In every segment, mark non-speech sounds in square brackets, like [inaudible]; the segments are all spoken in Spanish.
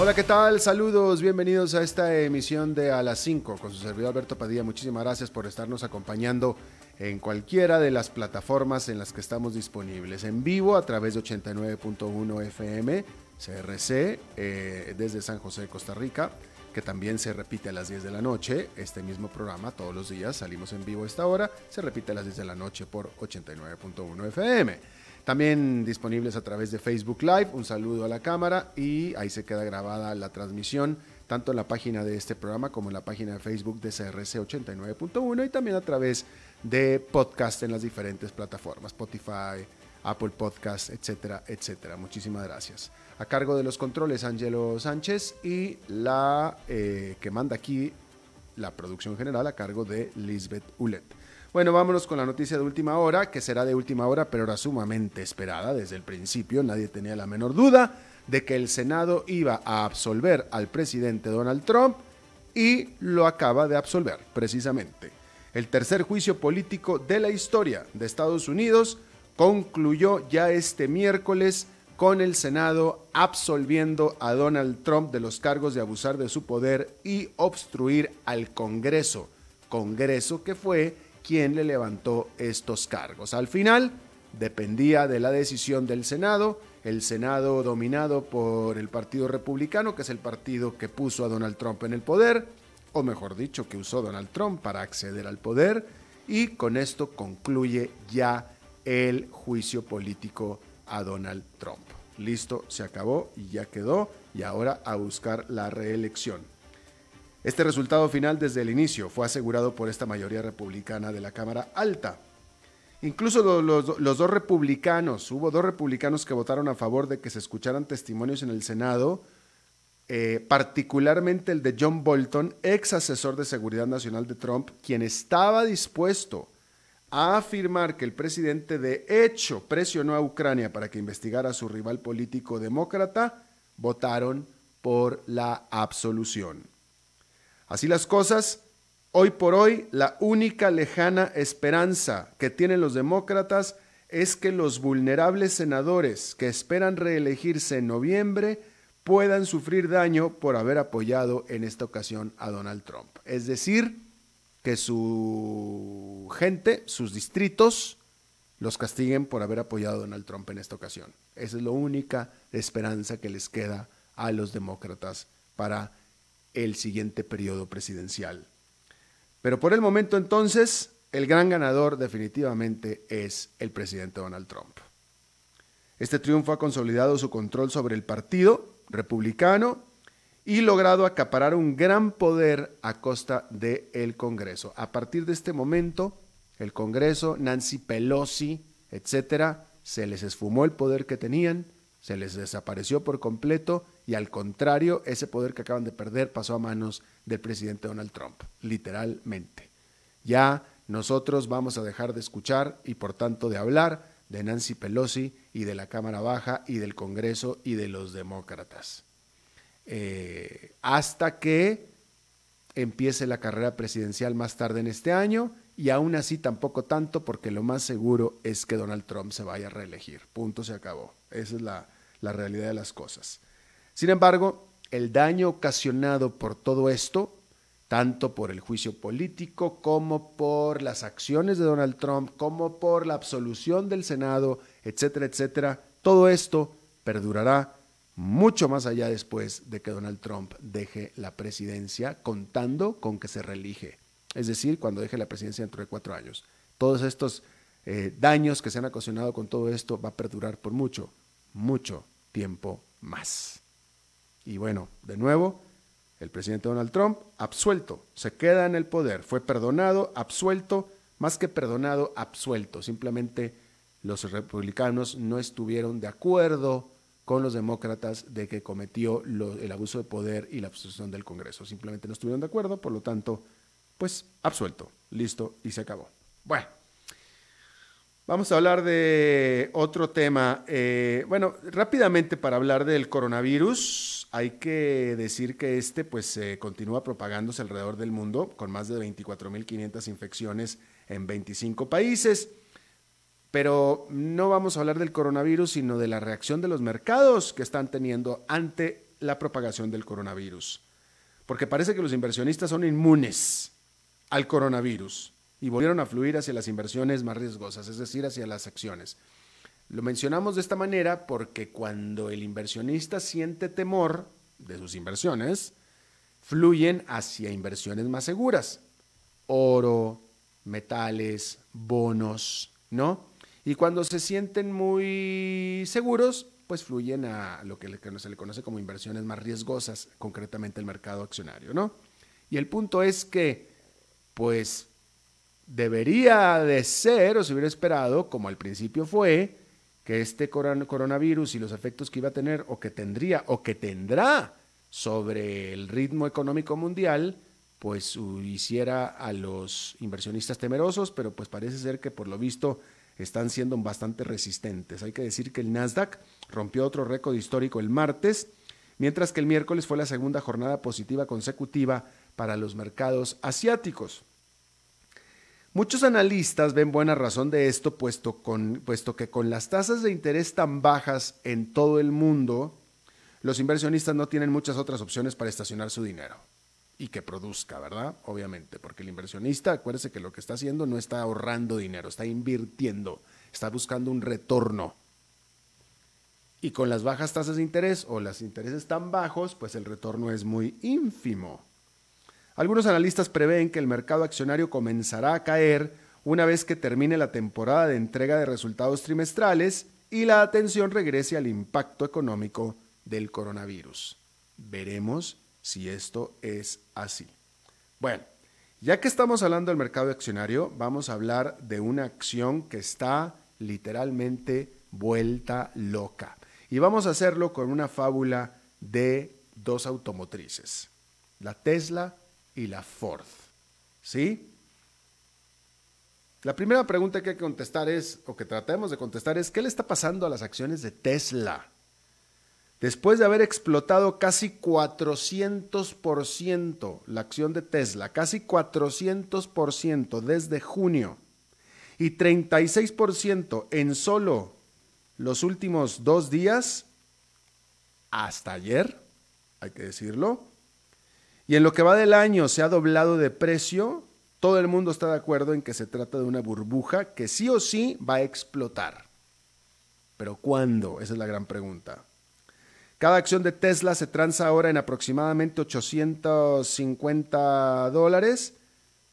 Hola, ¿qué tal? Saludos, bienvenidos a esta emisión de A las 5 con su servidor Alberto Padilla. Muchísimas gracias por estarnos acompañando en cualquiera de las plataformas en las que estamos disponibles. En vivo a través de 89.1 FM, CRC, desde San José, Costa Rica, que también se repite a las 10 de la noche. Este mismo programa todos los días salimos en vivo a esta hora, se repite a las 10 de la noche por 89.1 FM. También disponibles a través de Facebook Live. Un saludo a la cámara y ahí se queda grabada la transmisión tanto en la página de este programa como en la página de Facebook de CRC 89.1 y también a través de podcast en las diferentes plataformas, Spotify, Apple Podcast, etcétera, etcétera. Muchísimas gracias. A cargo de los controles, Angelo Sánchez y la eh, que manda aquí la producción general a cargo de Lisbeth Ulet. Bueno, vámonos con la noticia de última hora, que será de última hora, pero era sumamente esperada desde el principio. Nadie tenía la menor duda de que el Senado iba a absolver al presidente Donald Trump y lo acaba de absolver, precisamente. El tercer juicio político de la historia de Estados Unidos concluyó ya este miércoles con el Senado absolviendo a Donald Trump de los cargos de abusar de su poder y obstruir al Congreso. Congreso que fue quién le levantó estos cargos. Al final dependía de la decisión del Senado, el Senado dominado por el Partido Republicano, que es el partido que puso a Donald Trump en el poder, o mejor dicho, que usó Donald Trump para acceder al poder, y con esto concluye ya el juicio político a Donald Trump. Listo, se acabó y ya quedó, y ahora a buscar la reelección. Este resultado final desde el inicio fue asegurado por esta mayoría republicana de la Cámara Alta. Incluso los, dos republicanos, hubo dos republicanos que votaron a favor de que se escucharan testimonios en el Senado, eh, particularmente el de John Bolton, ex asesor de seguridad nacional de Trump, quien estaba dispuesto a afirmar que el presidente de hecho presionó a Ucrania para que investigara a su rival político demócrata, votaron por la absolución. Así las cosas, hoy por hoy la única lejana esperanza que tienen los demócratas es que los vulnerables senadores que esperan reelegirse en noviembre puedan sufrir daño por haber apoyado en esta ocasión a Donald Trump. Es decir, que su gente, sus distritos, los castiguen por haber apoyado a Donald Trump en esta ocasión. Esa es la única esperanza que les queda a los demócratas para el siguiente periodo presidencial. Pero por el momento entonces, el gran ganador definitivamente es el presidente Donald Trump. Este triunfo ha consolidado su control sobre el partido republicano y logrado acaparar un gran poder a costa del Congreso. A partir de este momento, el Congreso, Nancy Pelosi, etcétera, se les esfumó el poder que tenían, se les desapareció por completo y al contrario, ese poder que acaban de perder pasó a manos del presidente Donald Trump, literalmente. Ya nosotros vamos a dejar de escuchar y por tanto de hablar de Nancy Pelosi y de la Cámara Baja y del Congreso y de los demócratas. Eh, hasta que empiece la carrera presidencial más tarde en este año y aún así tampoco tanto porque lo más seguro es que Donald Trump se vaya a reelegir. Punto, se acabó. Esa es la, realidad de las cosas. Sin embargo, el daño ocasionado por todo esto, tanto por el juicio político como por las acciones de Donald Trump, como por la absolución del Senado, etcétera, etcétera, todo esto perdurará mucho más allá después de que Donald Trump deje la presidencia, contando con que se reelige. Es decir, cuando deje la presidencia dentro de cuatro años. Todos estos eh, daños que se han ocasionado con todo esto va a perdurar por mucho, mucho tiempo más. Y bueno, de nuevo, el presidente Donald Trump, absuelto, se queda en el poder, fue perdonado, absuelto, más que perdonado, absuelto. Simplemente los republicanos no estuvieron de acuerdo con los demócratas de que cometió el abuso de poder y la obstrucción del Congreso. Simplemente no estuvieron de acuerdo, por lo tanto, pues absuelto. listo y se acabó. Bueno, vamos a hablar de otro tema. Eh, bueno, rápidamente para hablar del coronavirus, hay que decir que este pues continúa propagándose alrededor del mundo con más de 24.500 infecciones en 25 países. Pero no vamos a hablar del coronavirus, sino de la reacción de los mercados que están teniendo ante la propagación del coronavirus. Porque parece que los inversionistas son inmunes al coronavirus y volvieron a fluir hacia las inversiones más riesgosas, es decir, hacia las acciones. Lo mencionamos de esta manera porque cuando el inversionista siente temor de sus inversiones, fluyen hacia inversiones más seguras. Oro, metales, bonos, ¿no? Y cuando se sienten muy seguros, pues fluyen a lo que se le conoce como inversiones más riesgosas, concretamente el mercado accionario, ¿no? Y el punto es que, pues, debería de ser, o se hubiera esperado, como al principio fue, que este coronavirus y los efectos que iba a tener, o que tendría, o que tendrá sobre el ritmo económico mundial, pues hiciera a los inversionistas temerosos, pero pues parece ser que por lo visto están siendo bastante resistentes. Hay que decir que el Nasdaq rompió otro récord histórico el martes, mientras que el miércoles fue la segunda jornada positiva consecutiva para los mercados asiáticos. Muchos analistas ven buena razón de esto, puesto, que con las tasas de interés tan bajas en todo el mundo, los inversionistas no tienen muchas otras opciones para estacionar su dinero y que produzca, ¿verdad? Obviamente, porque el inversionista, acuérdese que lo que está haciendo no está ahorrando dinero, está invirtiendo, está buscando un retorno. Y con las bajas tasas de interés o los intereses tan bajos, pues el retorno es muy ínfimo. Algunos analistas prevén que el mercado accionario comenzará a caer una vez que termine la temporada de entrega de resultados trimestrales y la atención regrese al impacto económico del coronavirus. Veremos si esto es así. Bueno, ya que estamos hablando del mercado accionario, vamos a hablar de una acción que está literalmente vuelta loca. Y vamos a hacerlo con una fábula de dos automotrices, la Tesla y la Ford. ¿Sí? La primera pregunta que hay que contestar es, o que tratemos de contestar es, ¿qué le está pasando a las acciones de Tesla? Después de haber explotado casi 400% la acción de Tesla, casi 400% desde junio y 36% en solo los últimos dos días, hasta ayer, hay que decirlo, y en lo que va del año se ha doblado de precio, todo el mundo está de acuerdo en que se trata de una burbuja que sí o sí va a explotar. Pero ¿cuándo? Esa es la gran pregunta. Cada acción de Tesla se transa ahora en aproximadamente 850 dólares,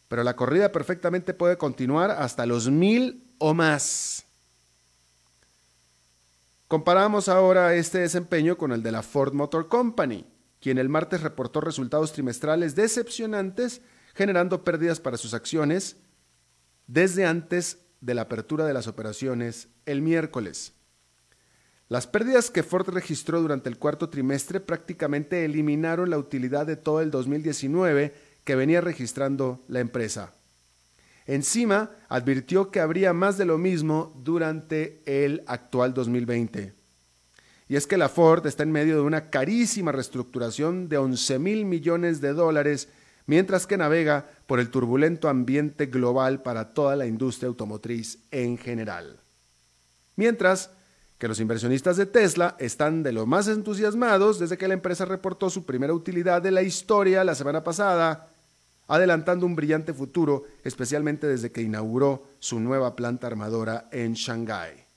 pero la corrida perfectamente puede continuar hasta los mil o más. Comparamos ahora este desempeño con el de la Ford Motor Company, quien el martes reportó resultados trimestrales decepcionantes, generando pérdidas para sus acciones desde antes de la apertura de las operaciones el miércoles. Las pérdidas que Ford registró durante el cuarto trimestre prácticamente eliminaron la utilidad de todo el 2019 que venía registrando la empresa. Encima, advirtió que habría más de lo mismo durante el actual 2020. Y es que la Ford está en medio de una carísima reestructuración de 11 mil millones de dólares, mientras que navega por el turbulento ambiente global para toda la industria automotriz en general. Mientras, que los inversionistas de Tesla están de lo más entusiasmados desde que la empresa reportó su primera utilidad de la historia la semana pasada, adelantando un brillante futuro, especialmente desde que inauguró su nueva planta armadora en Shanghái.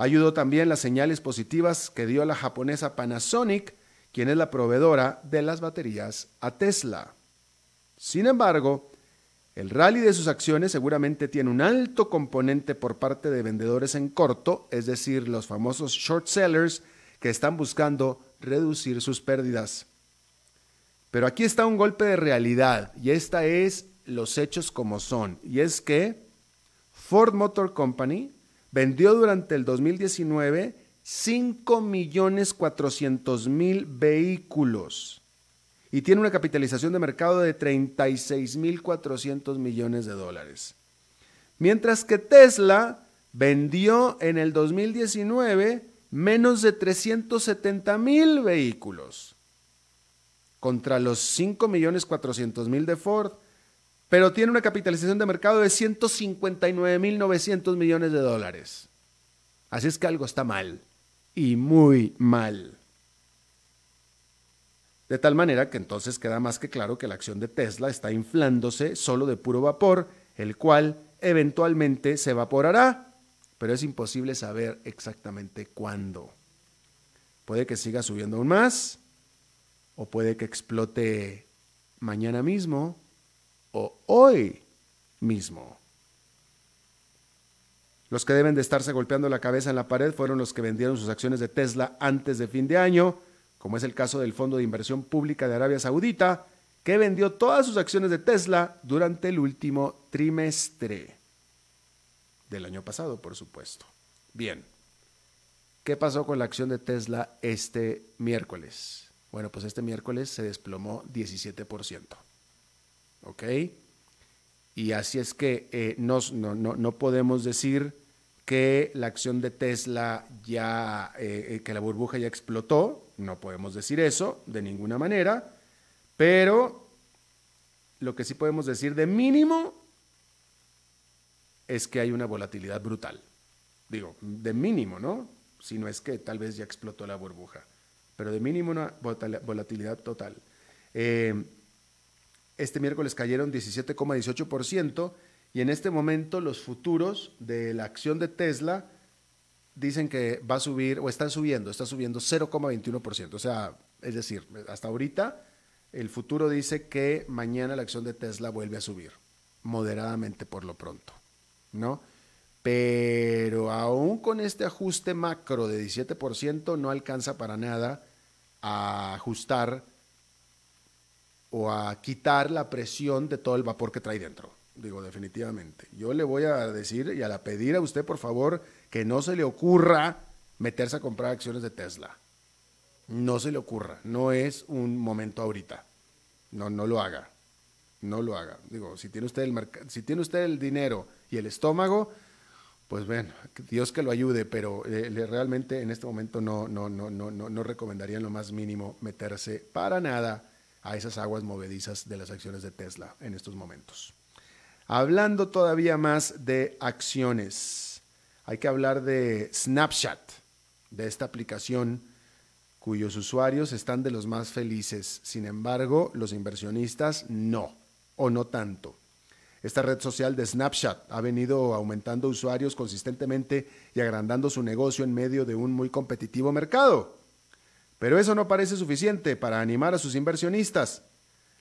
Ayudó también las señales positivas que dio la japonesa Panasonic, quien es la proveedora de las baterías a Tesla. Sin embargo, el rally de sus acciones seguramente tiene un alto componente por parte de vendedores en corto, es decir, los famosos short sellers que están buscando reducir sus pérdidas. Pero aquí está un golpe de realidad y esta es los hechos como son. Y es que Ford Motor Company vendió durante el 2019 5.400.000 vehículos y tiene una capitalización de mercado de 36.400 millones de dólares. Mientras que Tesla vendió en el 2019 menos de 370 mil vehículos contra los 5.400.000 de Ford, pero tiene una capitalización de mercado de 159.900 millones de dólares. Así es que algo está mal, y muy mal. De tal manera que entonces queda más que claro que la acción de Tesla está inflándose solo de puro vapor, el cual eventualmente se evaporará pero es imposible saber exactamente cuándo. Puede que siga subiendo aún más, o puede que explote mañana mismo, o hoy mismo. Los que deben de estarse golpeando la cabeza en la pared fueron los que vendieron sus acciones de Tesla antes de fin de año, como es el caso del Fondo de Inversión Pública de Arabia Saudita, que vendió todas sus acciones de Tesla durante el último trimestre del año pasado, por supuesto. Bien, ¿qué pasó con la acción de Tesla este miércoles? Bueno, pues este miércoles se desplomó 17%. ¿Ok? Y así es que eh, no, no, podemos decir que la acción de Tesla ya, eh, eh, que la burbuja ya explotó, no podemos decir eso de ninguna manera, pero lo que sí podemos decir de mínimo es que hay una volatilidad brutal. Digo, de mínimo, ¿no? Si no es que tal vez ya explotó la burbuja, pero de mínimo una volatilidad total. Eh, este miércoles cayeron 17,18% y en este momento los futuros de la acción de Tesla dicen que va a subir o está subiendo, está subiendo 0,21%. O sea, es decir, hasta ahorita el futuro dice que mañana la acción de Tesla vuelve a subir, moderadamente por lo pronto. ¿no? Pero aún con este ajuste macro de 17% no alcanza para nada a ajustar o a quitar la presión de todo el vapor que trae dentro. Digo, definitivamente. Yo le voy a decir y a pedir a usted, por favor, que no se le ocurra meterse a comprar acciones de Tesla. No se le ocurra. No es un momento ahorita. No, no lo haga. No lo haga. Digo, si tiene usted el, si tiene usted el dinero y el estómago, pues bueno, Dios que lo ayude, pero eh, realmente en este momento no, no, no, no, no recomendaría en lo más mínimo meterse para nada a esas aguas movedizas de las acciones de Tesla en estos momentos. Hablando todavía más de acciones, hay que hablar de Snapchat, de esta aplicación cuyos usuarios están de los más felices. Sin embargo, los inversionistas no, o no tanto. Esta red social de Snapchat ha venido aumentando usuarios consistentemente y agrandando su negocio en medio de un muy competitivo mercado. Pero eso no parece suficiente para animar a sus inversionistas.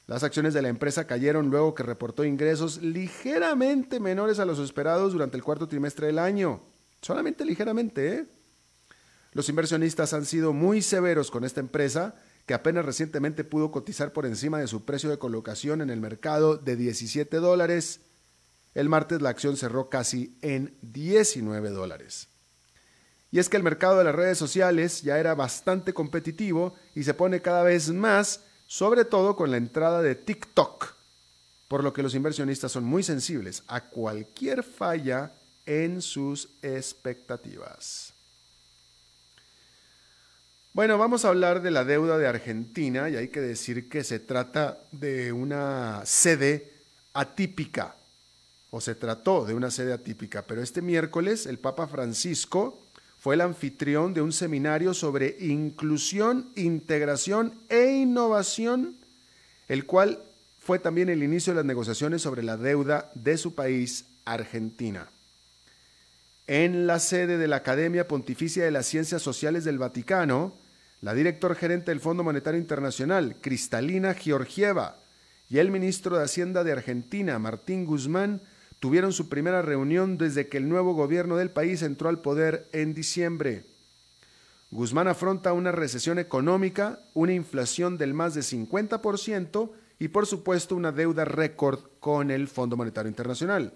Las acciones de la empresa cayeron luego que reportó ingresos ligeramente menores a los esperados durante el cuarto trimestre del año. Solamente ligeramente, ¿eh? Los inversionistas han sido muy severos con esta empresa, que apenas recientemente pudo cotizar por encima de su precio de colocación en el mercado de 17 dólares. El martes la acción cerró casi en 19 dólares. Y es que el mercado de las redes sociales ya era bastante competitivo y se pone cada vez más, sobre todo con la entrada de TikTok, por lo que los inversionistas son muy sensibles a cualquier falla en sus expectativas. Bueno, vamos a hablar de la deuda de Argentina y hay que decir que se trata de una sede atípica, o se trató de una sede atípica, pero este miércoles el Papa Francisco fue el anfitrión de un seminario sobre inclusión, integración e innovación, el cual fue también el inicio de las negociaciones sobre la deuda de su país, Argentina. En la sede de la Academia Pontificia de las Ciencias Sociales del Vaticano, la director gerente del Fondo Monetario Internacional, Cristalina Georgieva, y el ministro de Hacienda de Argentina, Martín Guzmán, tuvieron su primera reunión desde que el nuevo gobierno del país entró al poder en diciembre. Guzmán afronta una recesión económica, una inflación del más de 50% y por supuesto una deuda récord con el Fondo Monetario Internacional.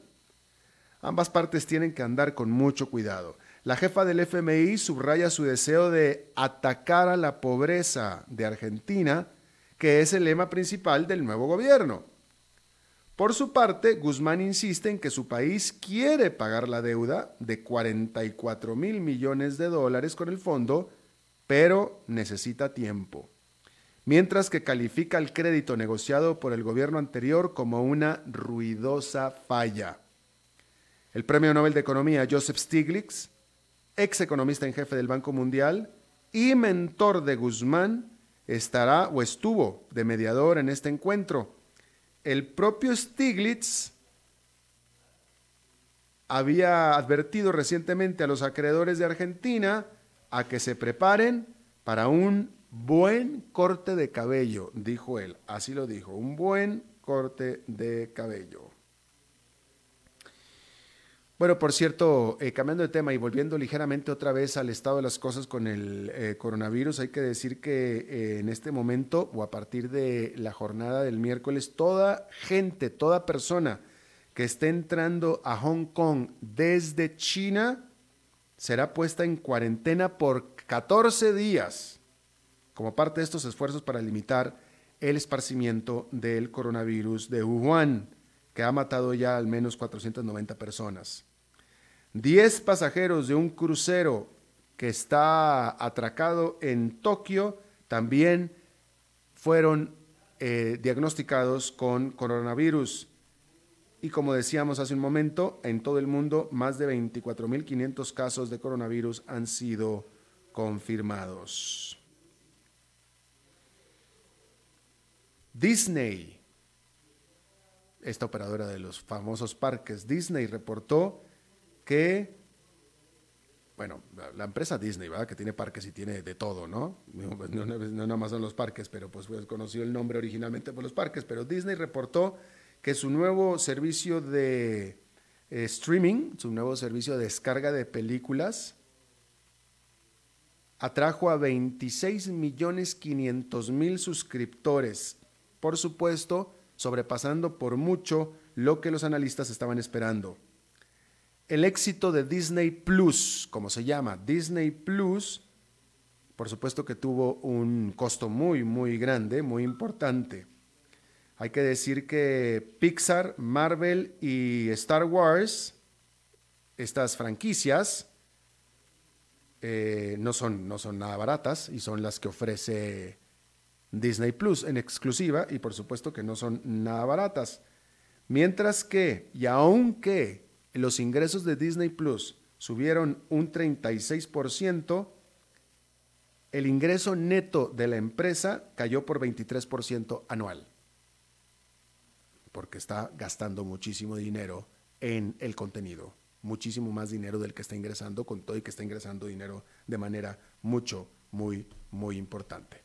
Ambas partes tienen que andar con mucho cuidado. La jefa del FMI subraya su deseo de atacar a la pobreza de Argentina que es el lema principal del nuevo gobierno. Por su parte, Guzmán insiste en que su país quiere pagar la deuda de 44 mil millones de dólares con el fondo, pero necesita tiempo. Mientras que califica el crédito negociado por el gobierno anterior como una ruidosa falla. El premio Nobel de Economía Joseph Stiglitz, ex economista en jefe del Banco Mundial y mentor de Guzmán, estará o estuvo de mediador en este encuentro el propio Stiglitz había advertido recientemente a los acreedores de Argentina a que se preparen para un buen corte de cabello, dijo él, así lo dijo, un buen corte de cabello. Bueno, por cierto, eh, cambiando de tema y volviendo ligeramente otra vez al estado de las cosas con el eh, coronavirus, hay que decir que eh, en este momento o a partir de la jornada del miércoles, toda gente, toda persona que esté entrando a Hong Kong desde China será puesta en cuarentena por 14 días como parte de estos esfuerzos para limitar el esparcimiento del coronavirus de Wuhan, que ha matado ya al menos 490 personas. 10 pasajeros de un crucero que está atracado en Tokio también fueron eh, diagnosticados con coronavirus. Y como decíamos hace un momento, en todo el mundo más de 24.500 casos de coronavirus han sido confirmados. Disney, esta operadora de los famosos parques Disney, reportó que, bueno, la empresa Disney, ¿verdad? Que tiene parques y tiene de todo, ¿no? No, nada más son los parques, pero pues, pues conoció el nombre originalmente por los parques, pero Disney reportó que su nuevo servicio de eh, streaming, su nuevo servicio de descarga de películas, atrajo a 26 millones 500 mil suscriptores, por supuesto, sobrepasando por mucho lo que los analistas estaban esperando el éxito de Disney Plus, como se llama, Disney Plus, por supuesto que tuvo un costo muy, muy grande, muy importante. Hay que decir que Pixar, Marvel y Star Wars, estas franquicias, eh, no, son, no son nada baratas y son las que ofrece Disney Plus en exclusiva y por supuesto que no son nada baratas. Mientras que, y aunque los ingresos de Disney Plus subieron un 36%, el ingreso neto de la empresa cayó por 23% anual, porque está gastando muchísimo dinero en el contenido, muchísimo más dinero del que está ingresando, con todo y que está ingresando dinero de manera mucho, muy, muy importante.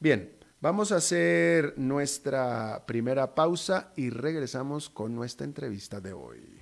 Bien, vamos a hacer nuestra primera pausa y regresamos con nuestra entrevista de hoy.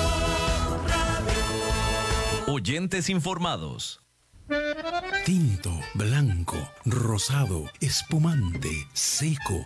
Oyentes informados. Tinto, blanco, rosado, espumante, seco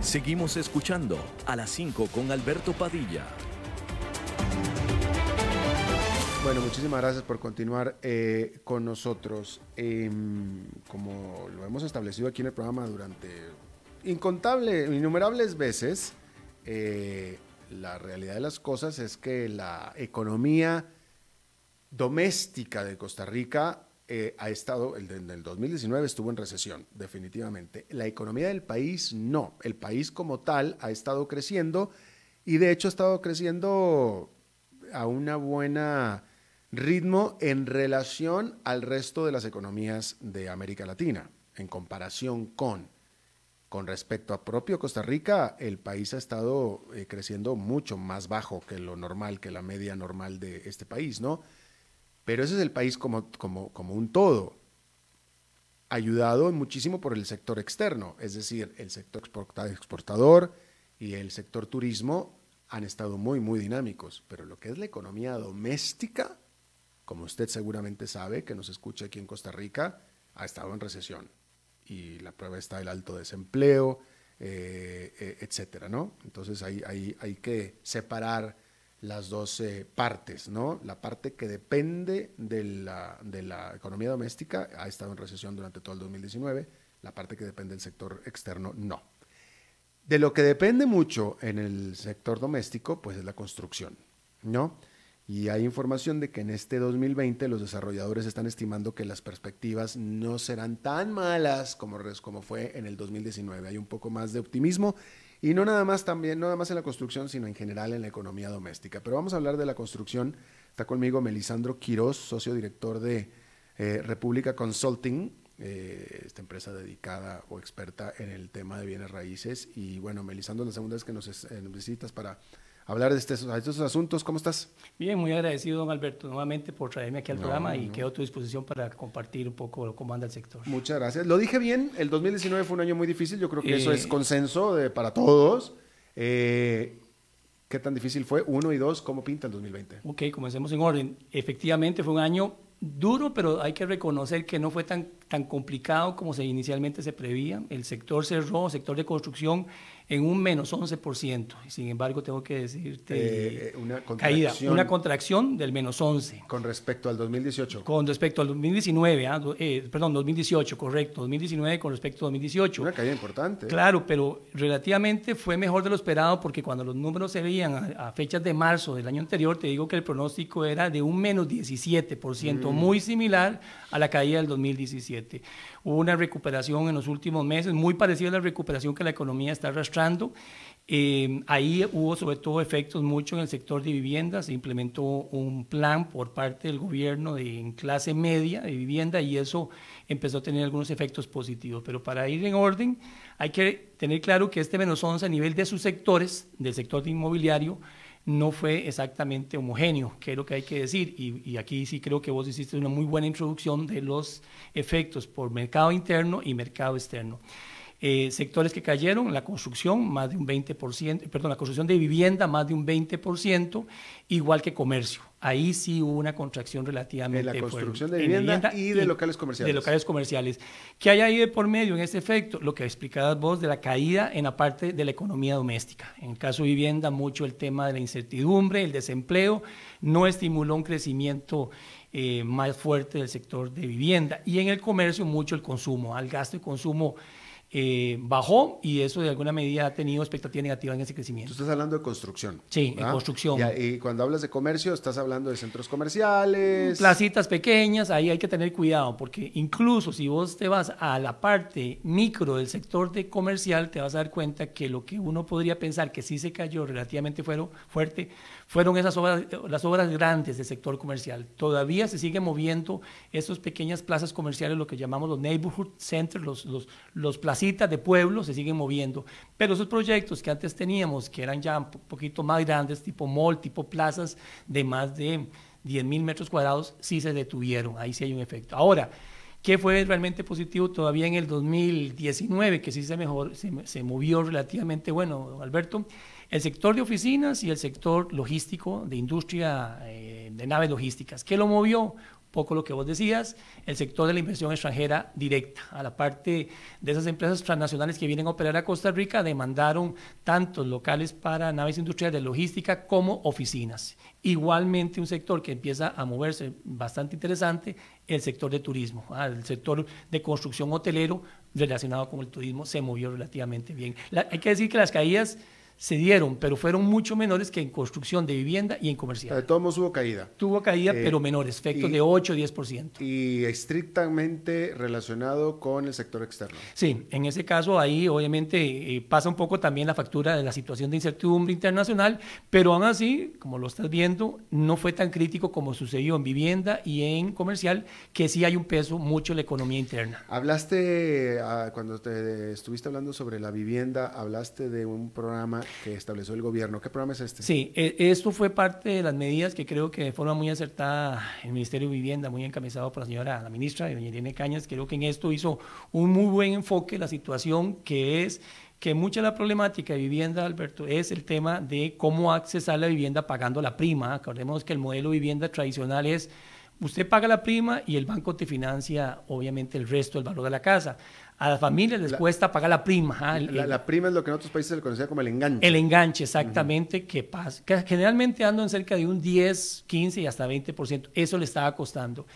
Seguimos escuchando a las 5 con Alberto Padilla. Bueno, muchísimas gracias por continuar eh, con nosotros. Em, como lo hemos establecido aquí en el programa durante incontables, innumerables veces, eh, la realidad de las cosas es que la economía doméstica de Costa Rica eh, ha estado, el, del 2019 estuvo en recesión, definitivamente. La economía del país no. El país como tal ha estado creciendo y de hecho ha estado creciendo a una buena ritmo en relación al resto de las economías de América Latina, en comparación con. Con respecto a propio Costa Rica, el país ha estado eh, creciendo mucho más bajo que lo normal, que la media normal de este país, ¿no? Pero ese es el país como, como, como un todo, ayudado muchísimo por el sector externo, es decir, el sector exportador y el sector turismo han estado muy, muy dinámicos, pero lo que es la economía doméstica, como usted seguramente sabe, que nos escucha aquí en Costa Rica, ha estado en recesión. Y la prueba está el alto desempleo, eh, eh, etcétera, ¿no? Entonces hay, hay, hay que separar las dos partes, ¿no? La parte que depende de la, de la economía doméstica ha estado en recesión durante todo el 2019, la parte que depende del sector externo no. De lo que depende mucho en el sector doméstico, pues es la construcción, ¿no? Y hay información de que en este 2020 los desarrolladores están estimando que las perspectivas no serán tan malas como, como fue en el 2019. Hay un poco más de optimismo y no nada más también, no nada más en la construcción, sino en general en la economía doméstica. Pero vamos a hablar de la construcción. Está conmigo Melisandro Quiroz, socio director de eh, República Consulting, eh, esta empresa dedicada o experta en el tema de bienes raíces. Y bueno, Melisandro, la segunda vez que nos eh, visitas para hablar de estos, estos, asuntos. ¿Cómo estás? Bien, muy agradecido, don Alberto, nuevamente por traerme aquí al programa y quedo a tu disposición para compartir un poco cómo anda el sector. Muchas gracias. Lo dije bien, el 2019 fue un año muy difícil, yo creo que eso es eh, consenso de, para todos. Eh, ¿Qué tan difícil fue? Uno y dos, ¿cómo pinta el 2020? Ok, comencemos en orden. Efectivamente fue un año duro, pero hay que reconocer que no fue tan, tan complicado como se inicialmente se prevía. El sector cerró, el sector de construcción en un menos 11%. Y sin embargo, tengo que decirte eh, una caída, una contracción del menos 11. Con respecto al 2018. Con respecto al 2019, ah, eh, perdón, 2018, correcto, 2019 con respecto al 2018. Una caída importante. Claro, pero relativamente fue mejor de lo esperado porque cuando los números se veían a, fechas de marzo del año anterior, te digo que el pronóstico era de un menos 17%, mm. muy similar a la caída del 2017. Hubo una recuperación en los últimos meses, muy parecida a la recuperación que la economía está arrastrando. Eh, ahí hubo sobre todo efectos mucho en el sector de vivienda, se implementó un plan por parte del gobierno de en clase media de vivienda y eso empezó a tener algunos efectos positivos. Pero para ir en orden, hay que tener claro que este menos 11 a nivel de sus sectores, del sector inmobiliario, no fue exactamente homogéneo, que es lo que hay que decir. Y, aquí sí creo que vos hiciste una muy buena introducción de los efectos por mercado interno y mercado externo. Eh, sectores que cayeron, la construcción más de un 20%, perdón, la construcción de vivienda más de un 20%, igual que comercio. Ahí sí hubo una contracción relativamente fuerte. En la construcción de vivienda, y de locales comerciales. De locales comerciales. ¿Qué hay ahí de por medio en este efecto? Lo que explicabas vos de la caída en la parte de la economía doméstica. En el caso de vivienda, mucho el tema de la incertidumbre, el desempleo, no estimuló un crecimiento eh, más fuerte del sector de vivienda. Y en el comercio, mucho el consumo, al gasto y consumo eh, bajó y eso de alguna medida ha tenido expectativa negativa en ese crecimiento. Tú estás hablando de construcción. Sí, en construcción. Y, y, cuando hablas de comercio, estás hablando de centros comerciales. Placitas pequeñas, ahí hay que tener cuidado, porque incluso si vos te vas a la parte micro del sector de comercial, te vas a dar cuenta que lo que uno podría pensar que sí se cayó relativamente fuerte, fueron esas obras, las obras grandes del sector comercial. Todavía se sigue moviendo esas pequeñas plazas comerciales, lo que llamamos los neighborhood centers, los, los, los placitas de pueblo, se siguen moviendo. Pero esos proyectos que antes teníamos, que eran ya un poquito más grandes, tipo mall, tipo plazas de más de 10 mil metros cuadrados, sí se detuvieron. Ahí sí hay un efecto. Ahora, ¿Qué fue realmente positivo todavía en el 2019, que sí se, mejor, se, se movió relativamente bueno, Alberto? El sector de oficinas y el sector logístico de industria eh, de naves logísticas. ¿Qué lo movió? poco lo que vos decías, el sector de la inversión extranjera directa, a la parte de esas empresas transnacionales que vienen a operar a Costa Rica, demandaron tantos locales para naves industriales de logística como oficinas. Igualmente un sector que empieza a moverse bastante interesante, el sector de turismo, ah, el sector de construcción hotelero relacionado con el turismo se movió relativamente bien. hay que decir que las caídas se dieron, pero fueron mucho menores que en construcción de vivienda y en comercial. De todos modos hubo caída. Tuvo caída, eh, pero menores, efectos de 8 o 10%. Y estrictamente relacionado con el sector externo. Sí, en ese caso ahí obviamente eh, pasa un poco también la factura de la situación de incertidumbre internacional, pero aún así, como lo estás viendo, no fue tan crítico como sucedió en vivienda y en comercial, que sí hay un peso mucho en la economía interna. Hablaste, ah, cuando te estuviste hablando sobre la vivienda, hablaste de un programa que estableció el gobierno. ¿Qué programa es este? Sí, e, esto fue parte de las medidas que creo que de forma muy acertada el Ministerio de Vivienda, muy encabezado por la señora, la ministra, doña Irene Cañas, creo que en esto hizo un muy buen enfoque la situación que es que mucha de la problemática de vivienda, Alberto, es el tema de cómo accesar la vivienda pagando la prima. Acordemos que el modelo de vivienda tradicional es usted paga la prima y el banco te financia obviamente el resto del valor de la casa a las familias les cuesta pagar la prima. Ah, la, prima es lo que en otros países se conocía como el enganche. El enganche, exactamente, que, pasa, que generalmente ando en cerca de un 10, 15 y hasta 20%. Eso le estaba costando.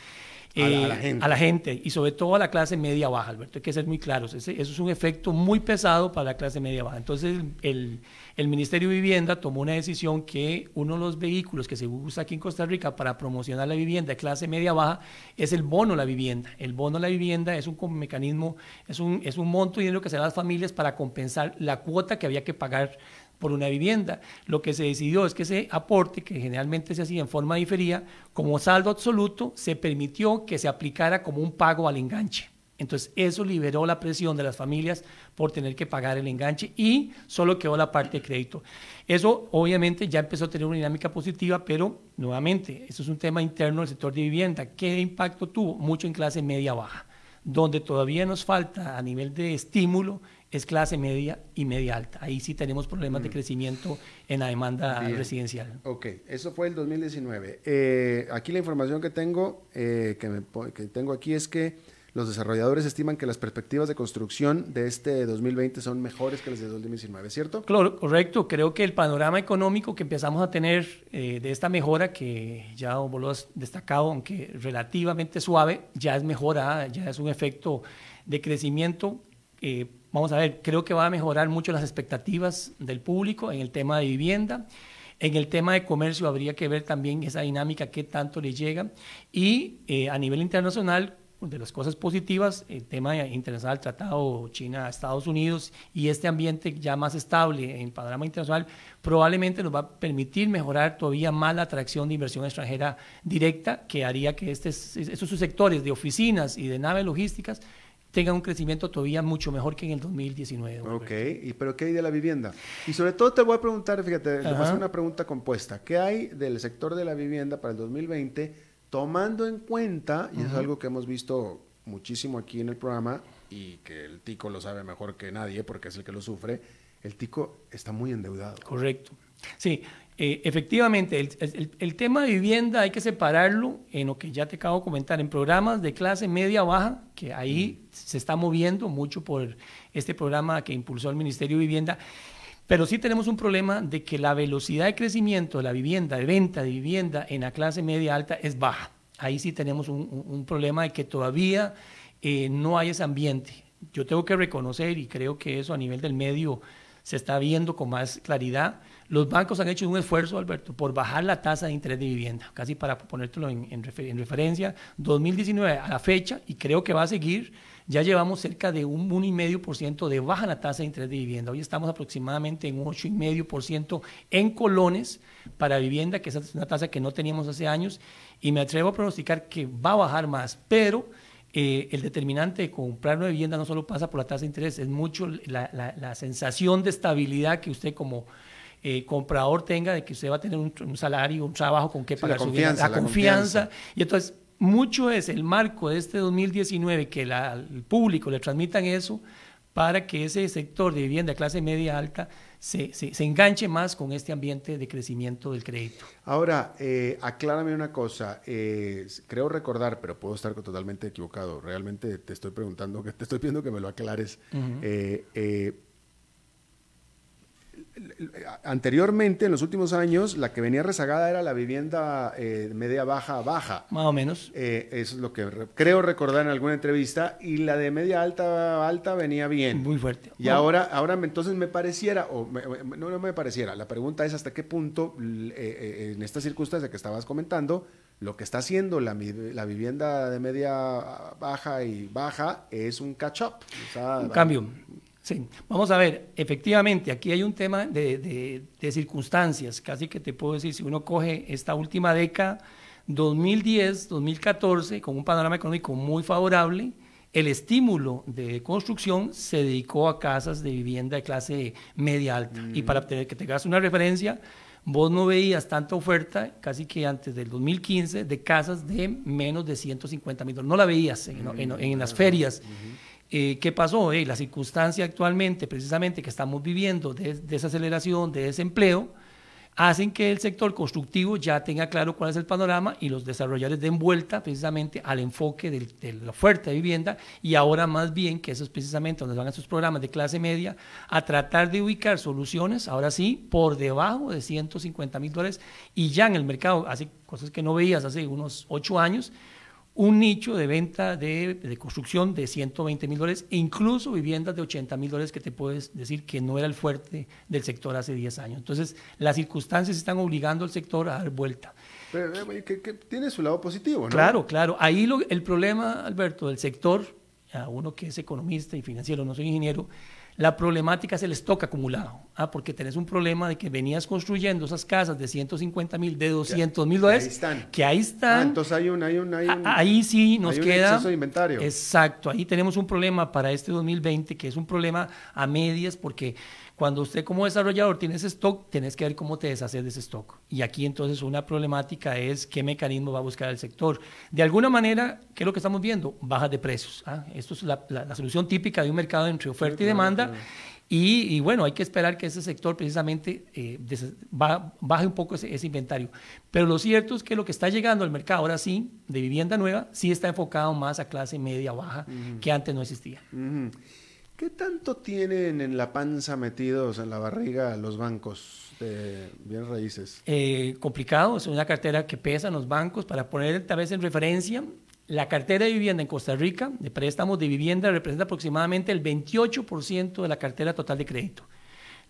A, la, eh, gente. a, la, gente. y sobre todo a la clase media baja, Alberto, hay que ser muy claros. eso es un efecto muy pesado para la clase media baja. Entonces, el, el Ministerio de Vivienda tomó una decisión que uno de los vehículos que se usa aquí en Costa Rica para promocionar la vivienda de clase media-baja es el bono a la vivienda. El bono a la vivienda es un mecanismo, es un, es un monto de dinero que se da a las familias para compensar la cuota que había que pagar por una vivienda. Lo que se decidió es que ese aporte, que generalmente se hacía en forma diferida, como saldo absoluto, se permitió que se aplicara como un pago al enganche. Entonces, eso liberó la presión de las familias por tener que pagar el enganche y solo quedó la parte de crédito. Eso obviamente ya empezó a tener una dinámica positiva, pero nuevamente, eso es un tema interno del sector de vivienda. ¿Qué impacto tuvo? Mucho en clase media-baja, donde todavía nos falta a nivel de estímulo es clase media y media alta. Ahí sí tenemos problemas de mm. crecimiento en la demanda residencial. Ok, eso fue el 2019. Eh, aquí la información que tengo, eh, que, me, que tengo aquí es que los desarrolladores estiman que las perspectivas de construcción de este 2020 son mejores que las de 2019, ¿cierto? Claro, correcto. Creo que el panorama económico que empezamos a tener eh, de esta mejora, que ya vos lo has destacado, aunque relativamente suave, ya es mejora, ya es un efecto de crecimiento. Eh, vamos a ver, creo que va a mejorar mucho las expectativas del público en el tema de vivienda. En el tema de comercio habría que ver también esa dinámica, qué tanto le llega. Y eh, a nivel internacional, de las cosas positivas, el tema internacional, tratado China-Estados Unidos y este ambiente ya más estable en el panorama internacional, probablemente nos va a permitir mejorar todavía más la atracción de inversión extranjera directa, que haría que este, esos sectores de oficinas y de naves logísticas tengan un crecimiento todavía mucho mejor que en el 2019. Ok, ¿y pero qué hay de la vivienda? Y sobre todo te voy a preguntar, fíjate, te voy a hacer una pregunta compuesta. ¿Qué hay del sector de la vivienda para el 2020? Tomando en cuenta, y es algo que hemos visto muchísimo aquí en el programa, y que el tico lo sabe mejor que nadie porque es el que lo sufre, el tico está muy endeudado. Correcto. Sí, eh, efectivamente, el, tema de vivienda hay que separarlo en lo que ya te acabo de comentar, en programas de clase media-baja, que ahí se está moviendo mucho por este programa que impulsó el Ministerio de Vivienda, pero sí tenemos un problema de que la velocidad de crecimiento de la vivienda, de venta de vivienda en la clase media alta es baja. Ahí sí tenemos un, problema de que todavía eh, no hay ese ambiente yo tengo que reconocer, y creo que eso a nivel del medio se está viendo con más claridad, los bancos han hecho un esfuerzo, Alberto, por bajar la tasa de interés de vivienda, casi para ponértelo en, en, referencia, 2019 a la fecha, y creo que va a seguir, ya llevamos cerca de un 1,5% de baja la tasa de interés de vivienda. Hoy estamos aproximadamente en un 8,5% en colones para vivienda, que es una tasa que no teníamos hace años, y me atrevo a pronosticar que va a bajar más, pero eh, el determinante de comprar una vivienda no solo pasa por la tasa de interés, es mucho la, sensación de estabilidad que usted como eh, comprador tenga de que usted va a tener un, salario, un trabajo con que pagar su vivienda, la, confianza. Y entonces, mucho es el marco de este 2019 que el público le transmitan eso para que ese sector de vivienda clase media alta se, se, enganche más con este ambiente de crecimiento del crédito. Ahora, eh, aclárame una cosa, eh, creo recordar, pero puedo estar totalmente equivocado, realmente te estoy preguntando, que [laughs] te estoy pidiendo que me lo aclares. eh, anteriormente, en los últimos años, la que venía rezagada era la vivienda eh, media baja baja. Más o menos. Eh, eso es lo que creo recordar en alguna entrevista. Y la de media alta alta venía bien. Muy fuerte. Y ahora, ahora entonces me pareciera, o no, no me pareciera, la pregunta es hasta qué punto, eh, en esta circunstancia que estabas comentando, lo que está haciendo la, la vivienda de media baja y baja es un catch-up. un cambio. Sí, vamos a ver, efectivamente, aquí hay un tema de, circunstancias, casi que te puedo decir, si uno coge esta última década, 2010, 2014, con un panorama económico muy favorable, el estímulo de construcción se dedicó a casas de vivienda de clase media alta. Y para tener, que tengas una referencia, vos no veías tanta oferta, casi que antes del 2015, de casas de menos de 150 mil dólares. No la veías en, las ferias. Eh, ¿Qué pasó? Eh, la circunstancia actualmente, precisamente que estamos viviendo de desaceleración, de desempleo, hacen que el sector constructivo ya tenga claro cuál es el panorama y los desarrolladores den vuelta precisamente al enfoque de la oferta de vivienda y ahora más bien, que eso es precisamente donde van esos programas de clase media, a tratar de ubicar soluciones, ahora sí, por debajo de 150 mil dólares y ya en el mercado, hace cosas que no veías hace unos ocho años, un nicho de venta de, construcción de 120 mil dólares e incluso viviendas de 80 mil dólares que te puedes decir que no era el fuerte del sector hace 10 años. Entonces, las circunstancias están obligando al sector a dar vuelta. Pero, eh, que, tiene su lado positivo, ¿no? Claro, claro. Ahí el problema, Alberto, del sector, a uno que es economista y financiero, no soy ingeniero, la problemática es el stock acumulado, ¿ah? porque tenés un problema de que venías construyendo esas casas de 150 mil, de 200 mil dólares, ahí están. que ahí están. Ah, entonces hay un, hay un, hay un ahí sí nos hay un queda. Exceso de inventario. Exacto, ahí tenemos un problema para este 2020 que es un problema a medias porque cuando usted como desarrollador tiene ese stock, tienes que ver cómo te deshaces de ese stock. Y aquí entonces una problemática es qué mecanismo va a buscar el sector. De alguna manera, ¿qué es lo que estamos viendo? Bajas de precios. ¿ah? Esto es la, solución típica de un mercado entre oferta y demanda. Y, bueno, hay que esperar que ese sector precisamente eh, baje un poco ese, inventario. Pero lo cierto es que lo que está llegando al mercado ahora sí, de vivienda nueva, sí está enfocado más a clase media baja, que antes no existía. ¿Qué tanto tienen en la panza metidos en la barriga los bancos de bienes raíces? Eh, complicado, es una cartera que pesa en los bancos. Para poner tal vez en referencia, la cartera de vivienda en Costa Rica de préstamos de vivienda representa aproximadamente el 28% de la cartera total de crédito.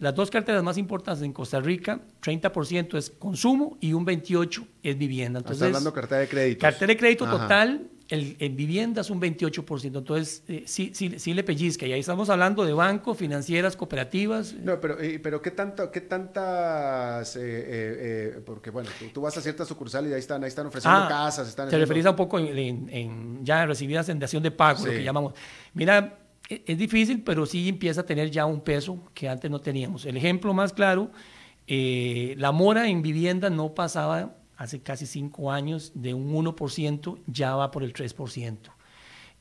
Las dos carteras más importantes en Costa Rica, 30% es consumo y un 28% es vivienda. Entonces, Está hablando de cartera de crédito. Cartera de crédito total el, en viviendas un 28%, entonces eh, sí, sí, sí, le pellizca. Y ahí estamos hablando de bancos, financieras, cooperativas. No, pero, eh, pero ¿qué, tanto, qué tantas, eh, porque bueno, tú, vas a ciertas sucursales y ahí están, ahí están ofreciendo ah, casas. Están te referís a un poco en, ya recibidas en dación de pago, lo que llamamos. Mira, e, es difícil, pero sí empieza a tener ya un peso que antes no teníamos. El ejemplo más claro, la mora en vivienda no pasaba hace casi cinco años, de un 1%, ya va por el 3%.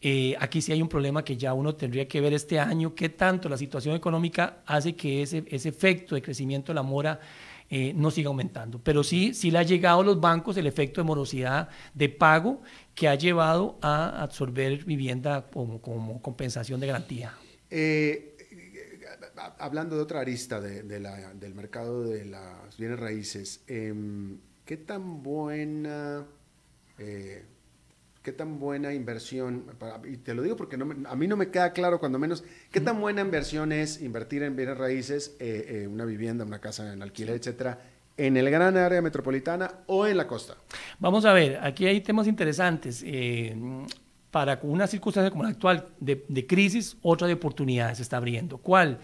Eh, aquí sí hay un problema que ya uno tendría que ver este año, qué tanto la situación económica hace que ese, ese efecto de crecimiento de la mora eh, no siga aumentando. Pero sí, sí le ha llegado a los bancos el efecto de morosidad de pago que ha llevado a absorber vivienda como, como compensación de garantía. Eh, hablando de otra arista de, del mercado de las bienes raíces, em, ¿Qué tan buena, eh, qué tan buena inversión, y te lo digo porque a mí no me queda claro cuando menos, qué tan buena inversión es invertir en bienes raíces, eh, eh, una vivienda, una casa en alquiler, etcétera, en el gran área metropolitana o en la costa. Vamos a ver, aquí hay temas interesantes. Eh, para una circunstancia como la actual de, de crisis, otra de oportunidades se está abriendo. ¿Cuál?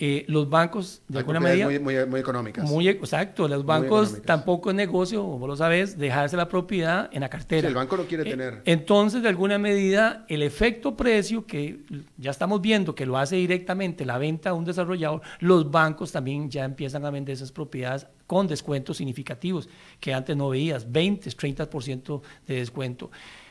Eh, los bancos, de alguna medida... Muy, muy, muy, económicas. Muy, exacto, los bancos tampoco es negocio, vos lo sabes, dejarse la propiedad en la cartera. Sí, el banco no quiere eh, tener. Entonces, de alguna medida, el efecto precio, que ya estamos viendo que lo hace directamente la venta a un desarrollador, los bancos también ya empiezan a vender esas propiedades con descuentos significativos, que antes no veías, 20, 30% de descuento.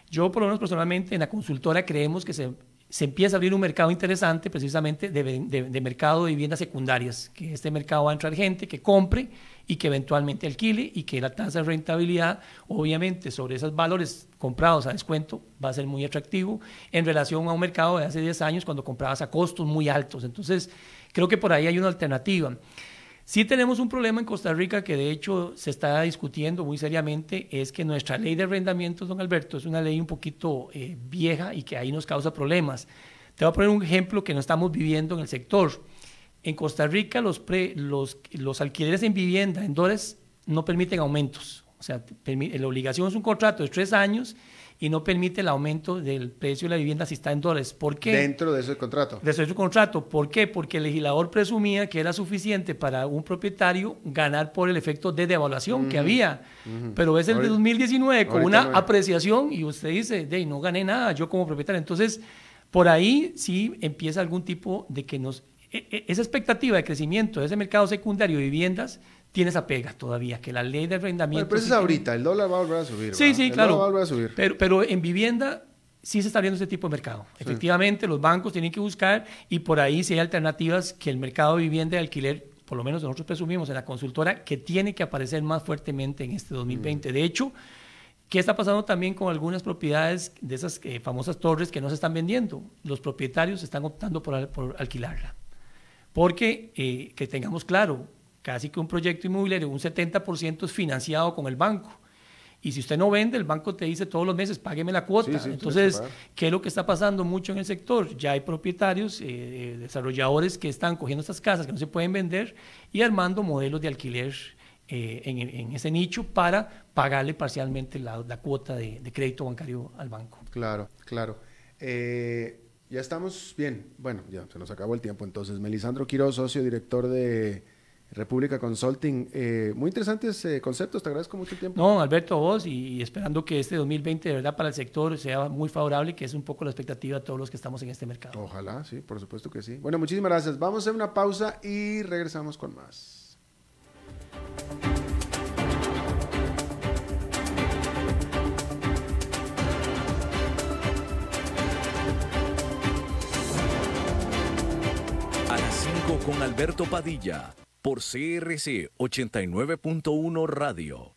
Yo, por lo menos personalmente, en la consultora creemos que se se empieza a abrir un mercado interesante precisamente de, mercado de viviendas secundarias, que este mercado va a entrar gente que compre y que eventualmente alquile y que la tasa de rentabilidad, obviamente, sobre esos valores comprados a descuento va a ser muy atractivo en relación a un mercado de hace 10 años cuando comprabas a costos muy altos. Entonces, creo que por ahí hay una alternativa. Sí tenemos un problema en Costa Rica que de hecho se está discutiendo muy seriamente, es que nuestra ley de arrendamientos, don Alberto, es una ley un poquito eh, vieja y que ahí nos causa problemas. Te voy a poner un ejemplo que no estamos viviendo en el sector. En Costa Rica los, los, los alquileres en vivienda, en dólares, no permiten aumentos. O sea, la obligación es un contrato de tres años y no permite el aumento del precio de la vivienda si está en dólares. ¿Por qué? Dentro de ese contrato. De ese contrato. ¿Por qué? Porque el legislador presumía que era suficiente para un propietario ganar por el efecto de devaluación que había. Pero es el de 2019 con una apreciación y usted dice, de no gané nada yo como propietario. Entonces, por ahí sí empieza algún tipo de que nos... E, e, esa expectativa de crecimiento de ese mercado secundario de viviendas tiene esa pega todavía, que la ley de arrendamiento... pero eso es ahorita, el dólar va a volver a subir. Sí, sí, claro. Va a volver a subir. Pero, pero en vivienda sí se está viendo ese tipo de mercado. Efectivamente, los bancos tienen que buscar y por ahí sí hay alternativas que el mercado de vivienda de alquiler, por lo menos nosotros presumimos en la consultora, que tiene que aparecer más fuertemente en este 2020. Mm. De hecho, ¿Qué está pasando también con algunas propiedades de esas eh, famosas torres que no se están vendiendo? Los propietarios están optando por, por alquilarla. Porque, eh, que tengamos claro, casi que un proyecto inmobiliario, un 70% es financiado con el banco. Y si usted no vende, el banco te dice todos los meses, págueme la cuota. Entonces, ¿qué es lo que está pasando mucho en el sector? Ya hay propietarios, eh, desarrolladores que están cogiendo estas casas que no se pueden vender y armando modelos de alquiler eh, en, ese nicho para pagarle parcialmente la, cuota de, crédito bancario al banco. Claro, claro. Eh, ya estamos bien. Bueno, ya se nos acabó el tiempo. Entonces, Melisandro Quiroz, socio director de República Consulting. Eh, muy interesantes eh, conceptos, te agradezco mucho el tiempo. No, Alberto, a vos y, esperando que este 2020 de verdad para el sector sea muy favorable, que es un poco la expectativa de todos los que estamos en este mercado. Ojalá, sí, por supuesto que sí. Bueno, muchísimas gracias. Vamos a hacer una pausa y regresamos con más. A las 5 con Alberto Padilla por CRC 89.1 Radio.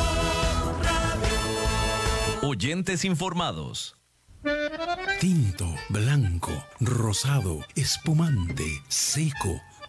Oyentes informados. Tinto, blanco, rosado, espumante, seco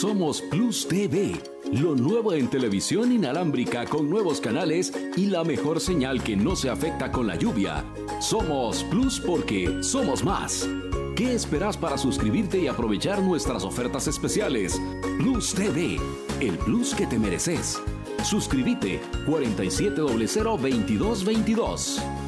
Somos Plus TV, lo nuevo en televisión inalámbrica con nuevos canales y la mejor señal que no se afecta con la lluvia. Somos Plus porque somos más. ¿Qué esperas para suscribirte y aprovechar nuestras ofertas especiales? Plus TV, el plus que te mereces. Suscríbete 4700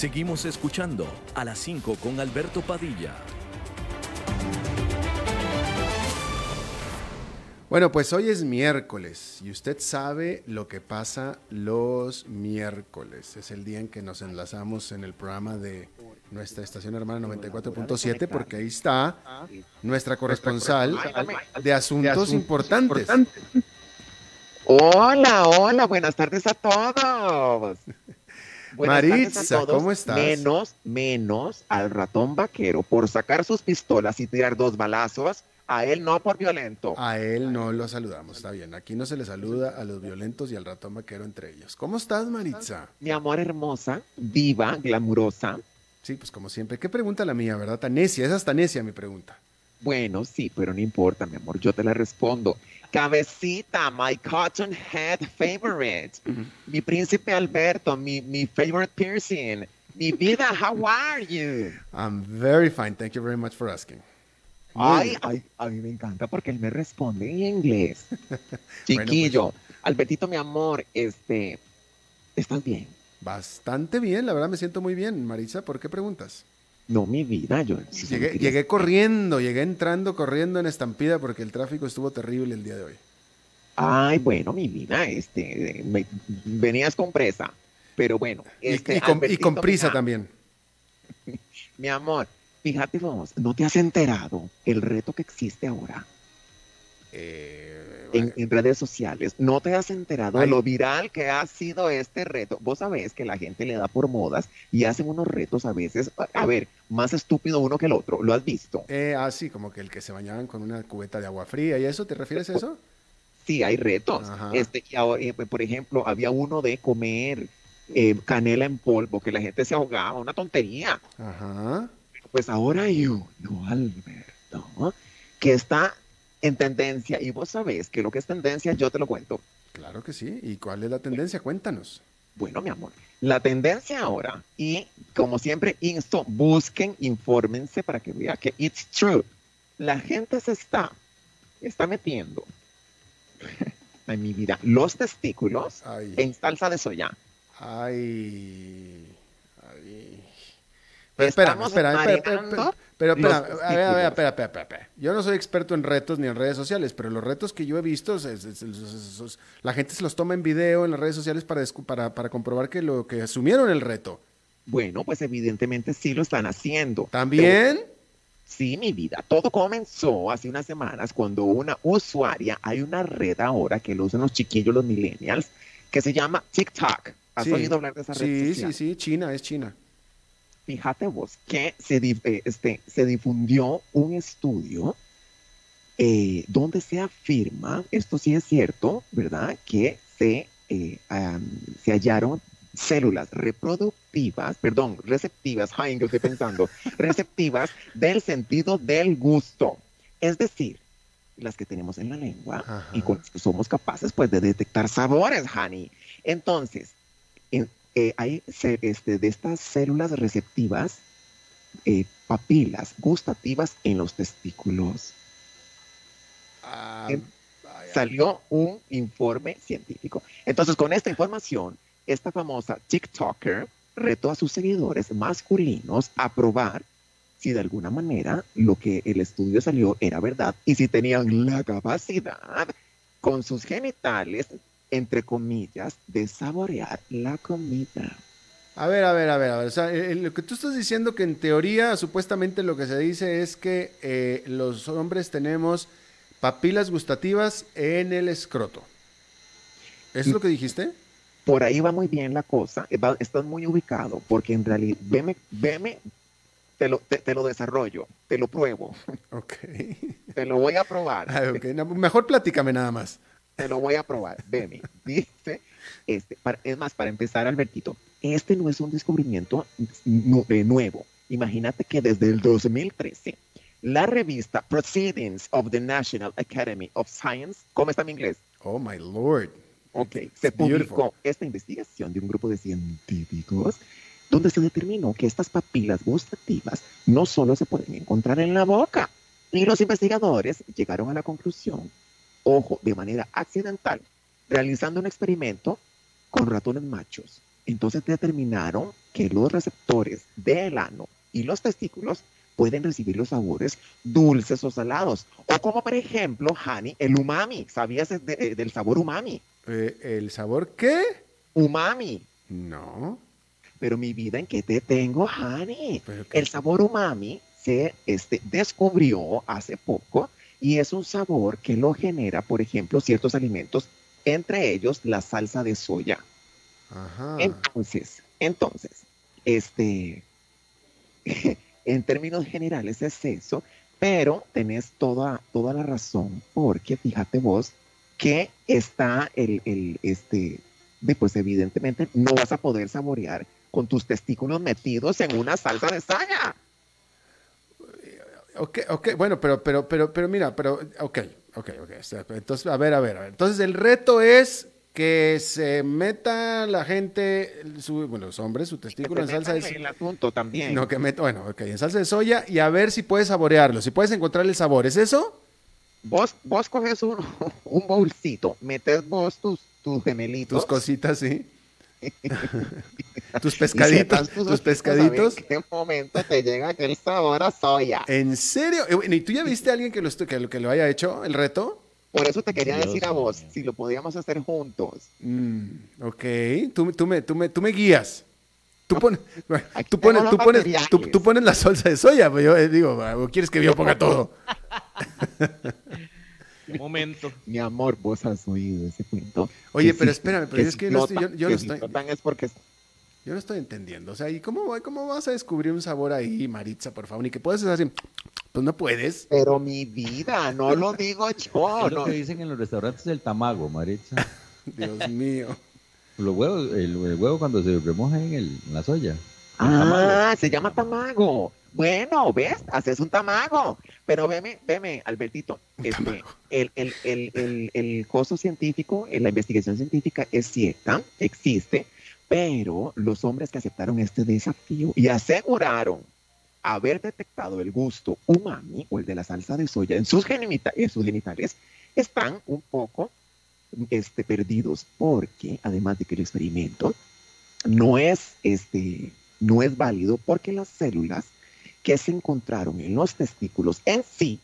Seguimos escuchando a las 5 con Alberto Padilla. Bueno, pues hoy es miércoles y usted sabe lo que pasa los miércoles. Es el día en que nos enlazamos en el programa de nuestra estación hermana 94.7 porque ahí está nuestra corresponsal de asuntos importantes. Hola, hola, buenas tardes a todos. [laughs] Buenas Maritza, ¿cómo estás? Menos, menos al ratón vaquero por sacar sus pistolas y tirar dos balazos. A él no por violento. A él no lo saludamos, está bien. Aquí no se le saluda a los violentos y al ratón vaquero entre ellos. ¿Cómo estás, Maritza? Mi amor hermosa, viva, glamurosa. Sí, pues como siempre. ¿Qué pregunta la mía, verdad? Tanesia, esa es Tanesia mi pregunta. Bueno, sí, pero no importa, mi amor, yo te la respondo. Cabecita, my cotton head favorite. Mi príncipe Alberto, mi, mi favorite piercing. Mi vida, how are you? I'm very fine. Thank you very much for asking. Ay, ay, a mí me encanta porque él me responde en inglés. [laughs] Chiquillo, pues. Albertito, mi amor, este, ¿estás bien? Bastante bien, la verdad me siento muy bien. Marisa, ¿por qué preguntas? No, mi vida, yo... llegué, llegué corriendo, llegué entrando corriendo en estampida porque el tráfico estuvo terrible el día de hoy. Ay, bueno, mi vida, este, me, venías con presa, pero bueno. Este, y, y, con, y, con, prisa mira, también. [laughs] Mi amor, fíjate vos, ¿no te has enterado el reto que existe ahora? Eh, en, en, redes sociales. ¿No te has enterado Ay. de lo viral que ha sido este reto? Vos sabés que la gente le da por modas y hacen unos retos a veces, a ver, más estúpido uno que el otro. ¿Lo has visto? Eh, ah, sí, como que el que se bañaban con una cubeta de agua fría y eso, ¿te refieres a eso? Sí, hay retos. Ajá. Este, y ahora, eh, por ejemplo, había uno de comer eh, canela en polvo, que la gente se ahogaba, una tontería. Ajá. Pues ahora hay uno, Alberto, que está en tendencia. Y vos sabés que lo que es tendencia, yo te lo cuento. Claro que sí. ¿Y cuál es la tendencia? Cuéntanos. Bueno, mi amor, la tendencia ahora, y como siempre insto, busquen, infórmense para que vean que it's true. La gente se está, está metiendo, [laughs] en mi vida, los testículos Ay. en salsa de soya. Ay. Ay. Pero espera, espera, espera, pero espera, a ver, a ver, espera, espera, espera, espera. Yo no soy experto en retos ni en redes sociales, pero los retos que yo he visto, es- es- es- es- es- la gente se los toma en video en las redes sociales para, para, para comprobar que lo que asumieron el reto. Bueno, pues evidentemente sí lo están haciendo. ¿También? Sí, mi vida. Todo comenzó hace unas semanas cuando una usuaria, hay una red ahora que lo usan los chiquillos, los millennials, que se llama TikTok. ¿Has Sí. oído hablar de esa red Sí, social? sí, sí, China, es China. Fíjate vos que se, eh, este, se difundió un estudio eh, donde se afirma, esto sí es cierto, ¿verdad? Que se, eh, se hallaron células reproductivas, perdón, receptivas, ay, ¿en qué estoy pensando? [laughs] receptivas del sentido del gusto. Es decir, las que tenemos en la lengua y con las que somos capaces pues de detectar sabores, honey. Entonces, eh, hay este, de estas células receptivas, eh, papilas gustativas en los testículos. Ah, salió un informe científico. Entonces, con esta información, esta famosa TikToker retó a sus seguidores masculinos a probar si de alguna manera lo que el estudio salió era verdad y si tenían la capacidad con sus genitales, entre comillas, de saborear la comida. A ver, a ver, a ver, a ver. O sea, lo que tú estás diciendo que en teoría, supuestamente lo que se dice es que eh, los hombres tenemos papilas gustativas en el escroto. ¿Eso es lo que dijiste? Por ahí va muy bien la cosa. Estás muy ubicado, porque en realidad, veme, veme, te lo, te, lo desarrollo, te lo pruebo. Ok. Te lo voy a probar. [laughs] Ah, mejor platícame nada más. Te lo voy a probar. Veme. [laughs] Dice, este, es más, para empezar, Albertito, este no es un descubrimiento eh, nuevo. Imagínate que desde el 2013, la revista Proceedings of the National Academy of Science, ¿cómo está en inglés? Oh, my lord. Ok, se publicó esta investigación de un grupo de científicos donde se determinó que estas papilas gustativas no solo se pueden encontrar en la boca, y los investigadores llegaron a la conclusión, ojo, de manera accidental, realizando un experimento con ratones machos. Entonces determinaron que los receptores del ano y los testículos pueden recibir los sabores dulces o salados. O como por ejemplo, Hani, el umami. ¿Sabías del sabor umami? Eh, ¿El sabor qué? Umami. No. Pero mi vida, ¿en qué te tengo, Hani? El sabor umami se este, descubrió hace poco y es un sabor que lo genera, por ejemplo, ciertos alimentos, entre ellos la salsa de soya. Ajá. Entonces, entonces, este, [laughs] en términos generales es eso, pero tenés toda, toda la razón, porque fíjate vos que está el, el este, pues evidentemente no vas a poder saborear con tus testículos metidos en una salsa de saya. Ok, ok, bueno, pero, pero, pero, pero mira, pero, ok, ok, ok. Entonces, a ver, a ver, a ver. Entonces, el reto es que se meta la gente, bueno, los hombres, su testículo en salsa de soya. también. No, que meta, bueno, ok, en salsa de soya y a ver si puedes saborearlo, si puedes encontrar el sabor. ¿Es eso? Vos, vos coges un, [laughs] un bolsito, metes vos tus, tus gemelitos. Tus cositas, sí. [laughs] tus [laughs] pescaditos, tus, pescaditos. ¿En qué momento te llega aquel sabor a soya? ¿En serio? Eh, ¿Y tú ya viste a alguien que lo, que, que lo haya hecho, el reto? Por eso te quería decir a vos, si lo podíamos hacer juntos. Mm, ok, tú, tú, me, tú, me, tú me guías. Tú, pones, tú, pones, tú, pones, tú, pones la salsa de soya, pues yo eh, digo, ¿quieres que yo ponga todo? [laughs] momento. Mi amor, vos has oído ese cuento. Oye, pero espérame, pero es que, no estoy, yo, yo no estoy... es porque yo no estoy entendiendo. O sea, ¿y cómo, cómo vas a descubrir un sabor ahí, Maritza, por favor? Ni que puedes hacer así. Pues no puedes. Pero mi vida, no lo digo [laughs] yo. Es lo que dicen en los restaurantes del tamago, Maritza. [laughs] Dios mío. Los huevos, el, huevo cuando se remoja en, el, la soya. Ah, se llama tamago. Bueno, ¿ves? Haces un tamago. Pero veme, veme, Albertito, este, el, el, el, el, costo científico, la investigación científica es cierta, existe, pero los hombres que aceptaron este desafío y aseguraron haber detectado el gusto umami o el de la salsa de soya en sus, genitales están un poco este, perdidos porque además de que el experimento no es, este, no es válido porque las células que se encontraron en los testículos en sí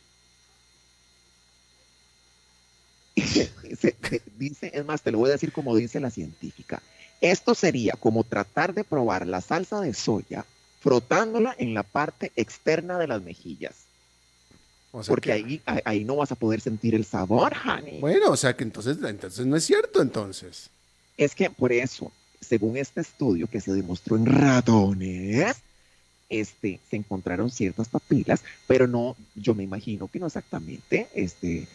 [laughs] dice, es más, te lo voy a decir como dice la científica, esto sería como tratar de probar la salsa de soya frotándola en la parte externa de las mejillas. Porque ahí, ahí no vas a poder sentir el sabor, honey. Bueno, o sea que entonces, entonces no es cierto, entonces. Es que por eso, según este estudio que se demostró en ratones, este, se encontraron ciertas papilas, pero no, yo me imagino que no exactamente, este,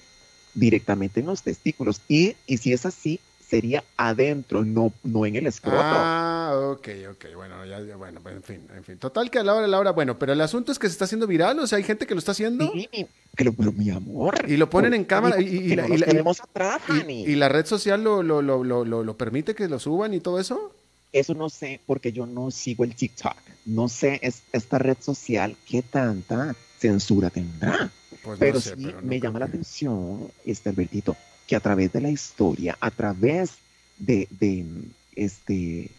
directamente en los testículos. Y, y si es así, sería adentro, no, no en el escroto. Ah, ok, ok, bueno, ya, ya, bueno, pues, en fin, en fin. Total que a la hora, a la hora, bueno, pero el asunto es que se está haciendo viral, o sea, hay gente que lo está haciendo Sí, pero, pero mi amor. y lo ponen en cámara y, y- la, no nos atrás, y- la red social lo, lo, lo, lo, permite que lo suban y todo eso. Eso no sé, porque yo no sigo el TikTok. No sé es, esta red social qué tanta censura tendrá. Pues pero no sé, sí pero no me creo llama la atención, este Albertito, que a través de la historia, a través de, de, este,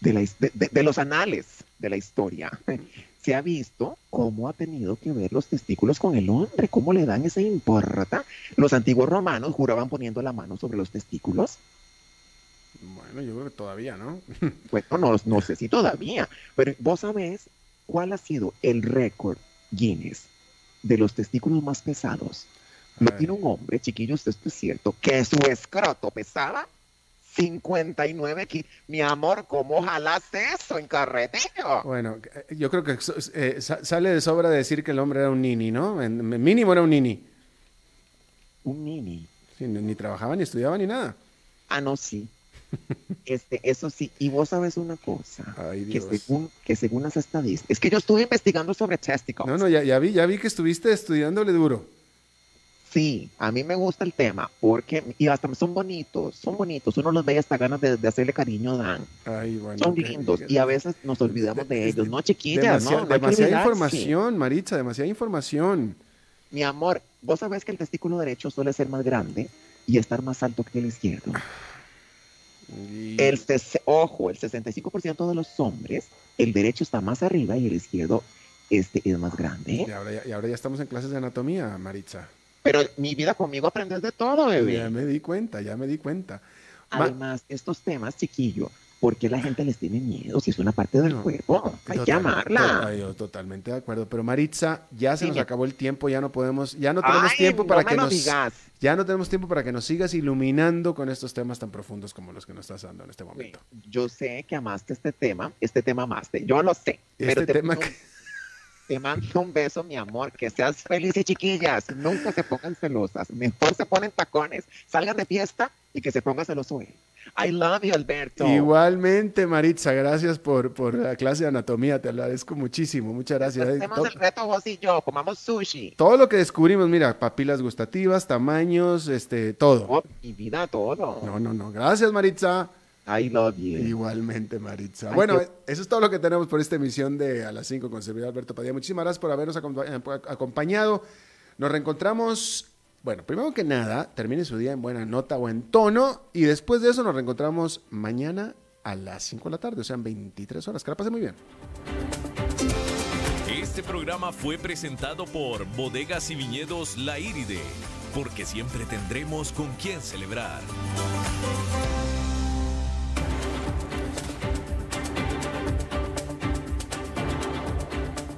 de, la de- los anales de la historia, [laughs] se ha visto cómo ha tenido que ver los testículos con el hombre, cómo le dan esa importa. Los antiguos romanos juraban poniendo la mano sobre los testículos. Bueno, yo creo que todavía, ¿no? [laughs] Bueno, no, no sé si todavía, pero vos sabés cuál ha sido el récord Guinness de los testículos más pesados. Ay. tiene un hombre, chiquillos, esto es cierto, que su escroto pesaba 59 kilos. Mi amor, ¿cómo jalas eso en carretero? Bueno, eh, yo creo que eh, sa- sale de sobra decir que el hombre era un nini, ¿no? En, mínimo era un nini. Un nini. Sí, ni, ni trabajaba, ni estudiaba, ni nada. Ah, no, sí. [laughs] Este, eso sí, y vos sabes una cosa, Ay, que Dios. según, que según las estadísticas, es que yo estuve investigando sobre testicles. No, no, ya, ya vi, ya vi que estuviste estudiándole duro. Sí, a mí me gusta el tema porque, y hasta son bonitos, son bonitos, uno los ve y hasta ganas de, de hacerle cariño dan. Ay, bueno. Son lindos y a veces nos olvidamos de ellos, ¿no, chiquillas? Demasiada, no, demasiada información, Maritza, demasiada información. Mi amor, vos sabés que el testículo derecho suele ser más grande y estar más alto que el izquierdo. Y- El ojo, el 65% de los hombres, el derecho está más arriba y el izquierdo este, es más grande. y, ahora ya, y ahora ya estamos en clases de anatomía, Maritza. Pero mi vida conmigo aprendes de todo, bebé. Ya me di cuenta, ya me di cuenta. Además, estos temas, chiquillo, ¿por qué la gente les tiene miedo si es una parte del No, cuerpo? Hay que Total- amarla. Ay, yo totalmente de acuerdo. Pero Maritza, ya se nos acabó el tiempo, ya no podemos, ya no tenemos Ay, tiempo para que nos, digas. ya no tenemos tiempo para que nos sigas iluminando con estos temas tan profundos como los que nos estás dando en este momento. Yo sé que amaste este tema, este tema amaste, yo lo sé. pero Este te tema que- Te mando un beso, mi amor, que seas felices, chiquillas. Nunca se pongan celosas. Mejor se ponen tacones, salgan de fiesta y que se ponga celoso él. I love you, Alberto. Igualmente, Maritza, gracias por, por la clase de anatomía, te agradezco muchísimo, muchas gracias. Hacemos el reto vos y yo, comamos sushi. todo lo que descubrimos, mira, papilas gustativas, tamaños, este, todo. Oh, mi vida, todo. No, no, no, gracias, Maritza. I love you. Igualmente, Maritza. Ay, bueno, qué- eso es todo lo que tenemos por esta emisión de A las 5 con servidor Alberto Padilla. Muchísimas gracias por habernos eh, acompañado. Nos reencontramos, bueno, primero que nada, termine su día en buena nota o en tono y después de eso nos reencontramos mañana a las 5 de la tarde, o sea, en 23 horas. Que la pase muy bien. Este programa fue presentado por Bodegas y Viñedos La Iride, porque siempre tendremos con quién celebrar.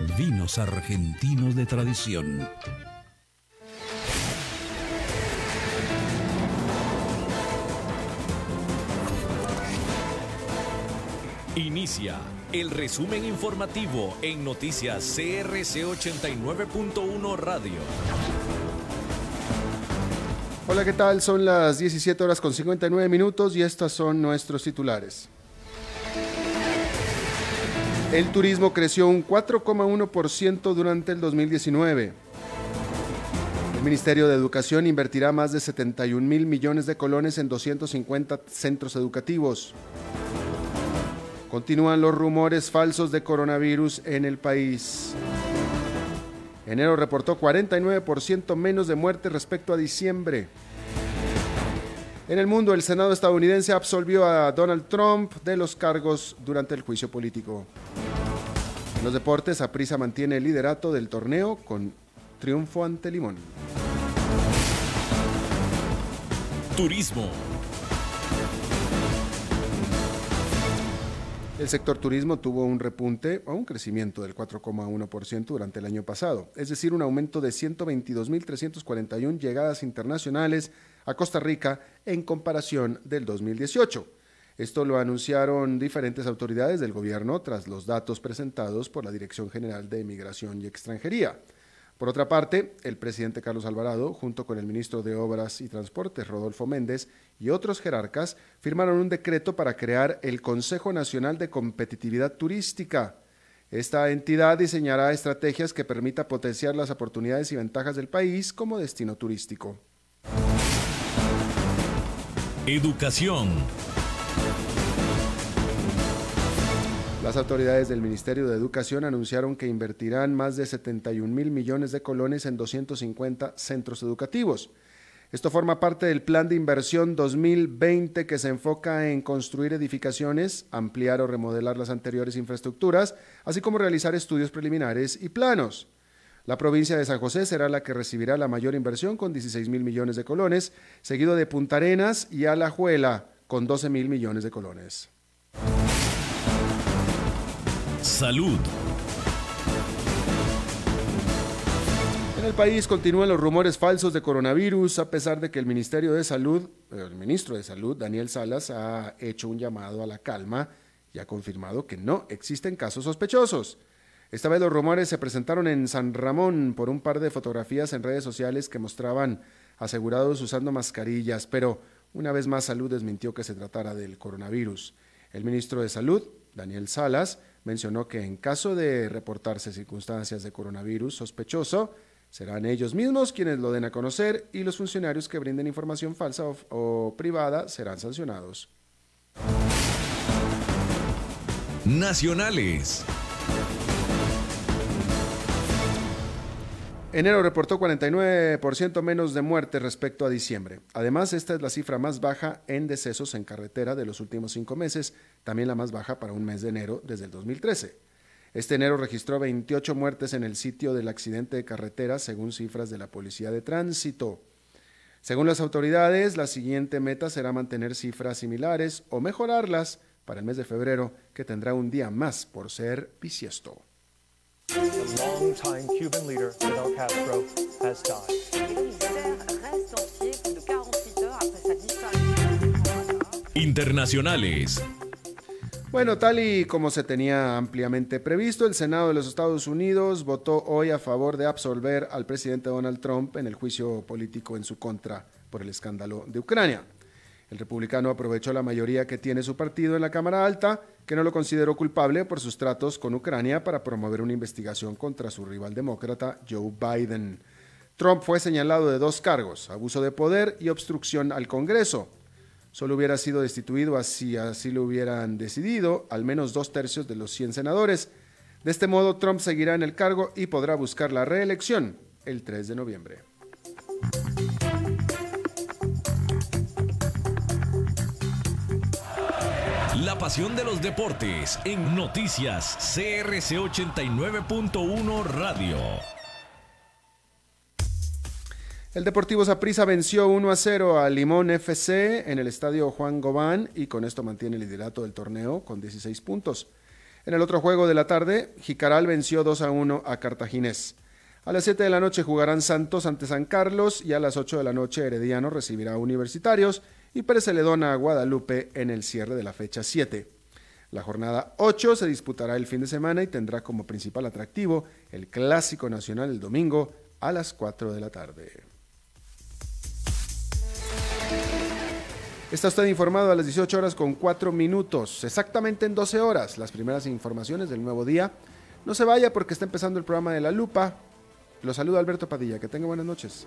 Vinos argentinos de tradición. Inicia el resumen informativo en noticias CRC 89.1 Radio. Hola, ¿qué tal? Son las 17 horas con 59 minutos y estas son nuestros titulares. El turismo creció un 4,1% durante el 2019. El Ministerio de Educación invertirá más de 71 mil millones de colones en 250 centros educativos. Continúan los rumores falsos de coronavirus en el país. Enero reportó 49% menos de muertes respecto a diciembre. En el mundo, el Senado estadounidense absolvió a Donald Trump de los cargos durante el juicio político. En los deportes, Aprisa mantiene el liderato del torneo con triunfo ante Limón. Turismo. El sector turismo tuvo un repunte o un crecimiento del 4,1% durante el año pasado, es decir, un aumento de 122.341 llegadas internacionales a Costa Rica en comparación del 2018. Esto lo anunciaron diferentes autoridades del gobierno tras los datos presentados por la Dirección General de Migración y Extranjería. Por otra parte, el presidente Carlos Alvarado, junto con el ministro de Obras y Transportes, Rodolfo Méndez, y otros jerarcas, firmaron un decreto para crear el Consejo Nacional de Competitividad Turística. Esta entidad diseñará estrategias que permita potenciar las oportunidades y ventajas del país como destino turístico. Educación. Las autoridades del Ministerio de Educación anunciaron que invertirán más de 71 mil millones de colones en 250 centros educativos. Esto forma parte del Plan de Inversión 2020 que se enfoca en construir edificaciones, ampliar o remodelar las anteriores infraestructuras, así como realizar estudios preliminares y planos. La provincia de San José será la que recibirá la mayor inversión con 16 mil millones de colones, seguido de Punta Arenas y Alajuela con 12 mil millones de colones. Salud. En el país continúan los rumores falsos de coronavirus, a pesar de que el Ministerio de Salud, el ministro de Salud, Daniel Salas, ha hecho un llamado a la calma y ha confirmado que no existen casos sospechosos. Esta vez los rumores se presentaron en San Ramón por un par de fotografías en redes sociales que mostraban asegurados usando mascarillas, pero una vez más Salud desmintió que se tratara del coronavirus. El ministro de Salud, Daniel Salas, mencionó que en caso de reportarse circunstancias de coronavirus sospechoso, serán ellos mismos quienes lo den a conocer y los funcionarios que brinden información falsa o, privada serán sancionados. Nacionales. Enero reportó 49% menos de muertes respecto a diciembre. Además, esta es la cifra más baja en decesos en carretera de los últimos cinco meses, también la más baja para un mes de enero desde el 2013. Este enero registró 28 muertes en el sitio del accidente de carretera, según cifras de la Policía de Tránsito. Según las autoridades, la siguiente meta será mantener cifras similares o mejorarlas para el mes de febrero, que tendrá un día más por ser bisiesto. The longtime Cuban leader Fidel Castro has died. Internacionales. Bueno, tal y como se tenía ampliamente previsto, el Senado de los Estados Unidos votó hoy a favor de absolver al presidente Donald Trump en el juicio político en su contra por el escándalo de Ucrania. El republicano aprovechó la mayoría que tiene su partido en la Cámara Alta, que no lo consideró culpable por sus tratos con Ucrania para promover una investigación contra su rival demócrata Joe Biden. Trump fue señalado de dos cargos, abuso de poder y obstrucción al Congreso. Solo hubiera sido destituido si así lo hubieran decidido al menos dos tercios de los 100 senadores. De este modo, Trump seguirá en el cargo y podrá buscar la reelección el 3 de noviembre. De los deportes en noticias CRC 89.1 Radio. El Deportivo Saprissa venció 1 a 0 a Limón FC en el estadio Juan Gobán y con esto mantiene el liderato del torneo con 16 puntos. En el otro juego de la tarde, Jicaral venció 2 a 1 a Cartaginés. A las 7 de la noche jugarán Santos ante San Carlos y a las 8 de la noche Herediano recibirá Universitarios y Pérez Celedona a Guadalupe en el cierre de la fecha 7. La jornada 8 se disputará el fin de semana y tendrá como principal atractivo el Clásico Nacional el domingo a las 4 de la tarde. Está usted informado a las 18 horas con 4 minutos, exactamente en 12 horas, las primeras informaciones del nuevo día. No se vaya porque está empezando el programa de La Lupa. Lo saluda Alberto Padilla, que tenga buenas noches.